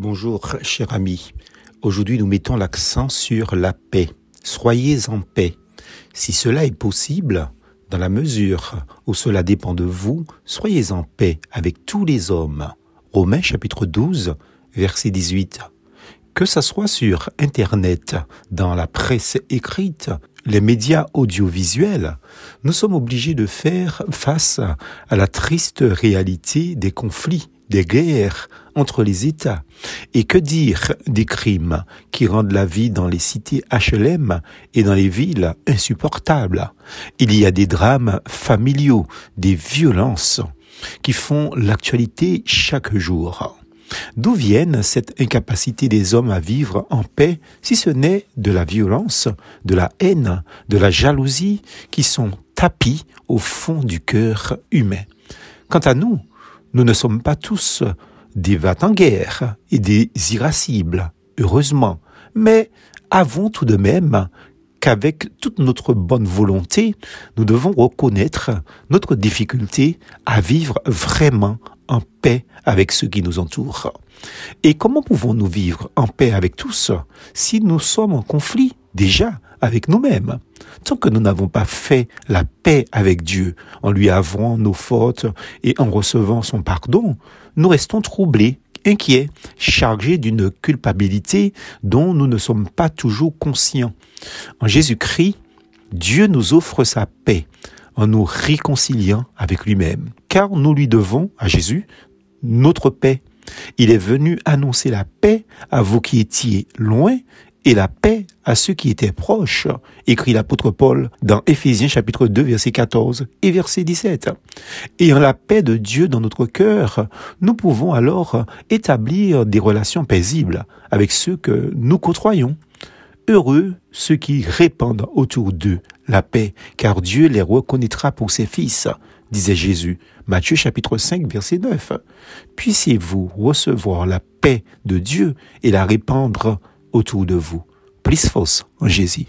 Bonjour, cher ami. Aujourd'hui, nous mettons l'accent sur la paix. Soyez en paix. Si cela est possible, dans la mesure où cela dépend de vous, soyez en paix avec tous les hommes. Romains chapitre 12, verset 18. Que ça soit sur Internet, dans la presse écrite, les médias audiovisuels, nous sommes obligés de faire face à la triste réalité des conflits des guerres entre les États. Et que dire des crimes qui rendent la vie dans les cités HLM et dans les villes insupportables? Il y a des drames familiaux, des violences qui font l'actualité chaque jour. D'où viennent cette incapacité des hommes à vivre en paix si ce n'est de la violence, de la haine, de la jalousie qui sont tapis au fond du cœur humain? Quant à nous, nous ne sommes pas tous des vats en guerre et des irascibles, heureusement, mais avons tout de même qu'avec toute notre bonne volonté, nous devons reconnaître notre difficulté à vivre vraiment en paix avec ceux qui nous entourent. Et comment pouvons-nous vivre en paix avec tous si nous sommes en conflit déjà avec nous-mêmes? Tant que nous n'avons pas fait la paix avec Dieu, en lui avouant nos fautes et en recevant son pardon, nous restons troublés, inquiets, chargés d'une culpabilité dont nous ne sommes pas toujours conscients. En Jésus-Christ, Dieu nous offre sa paix en nous réconciliant avec lui-même, car nous lui devons, à Jésus, notre paix. Il est venu annoncer la paix à vous qui étiez loin et la paix à ceux qui étaient proches, écrit l'apôtre Paul dans Éphésiens chapitre 2 verset 14 et verset 17. Et en la paix de Dieu dans notre cœur, nous pouvons alors établir des relations paisibles avec ceux que nous côtoyons. Heureux ceux qui répandent autour d'eux la paix, car Dieu les reconnaîtra pour ses fils, disait Jésus. Matthieu chapitre 5 verset 9. Puissiez-vous recevoir la paix de Dieu et la répandre autour de vous. Plus force en Jésus.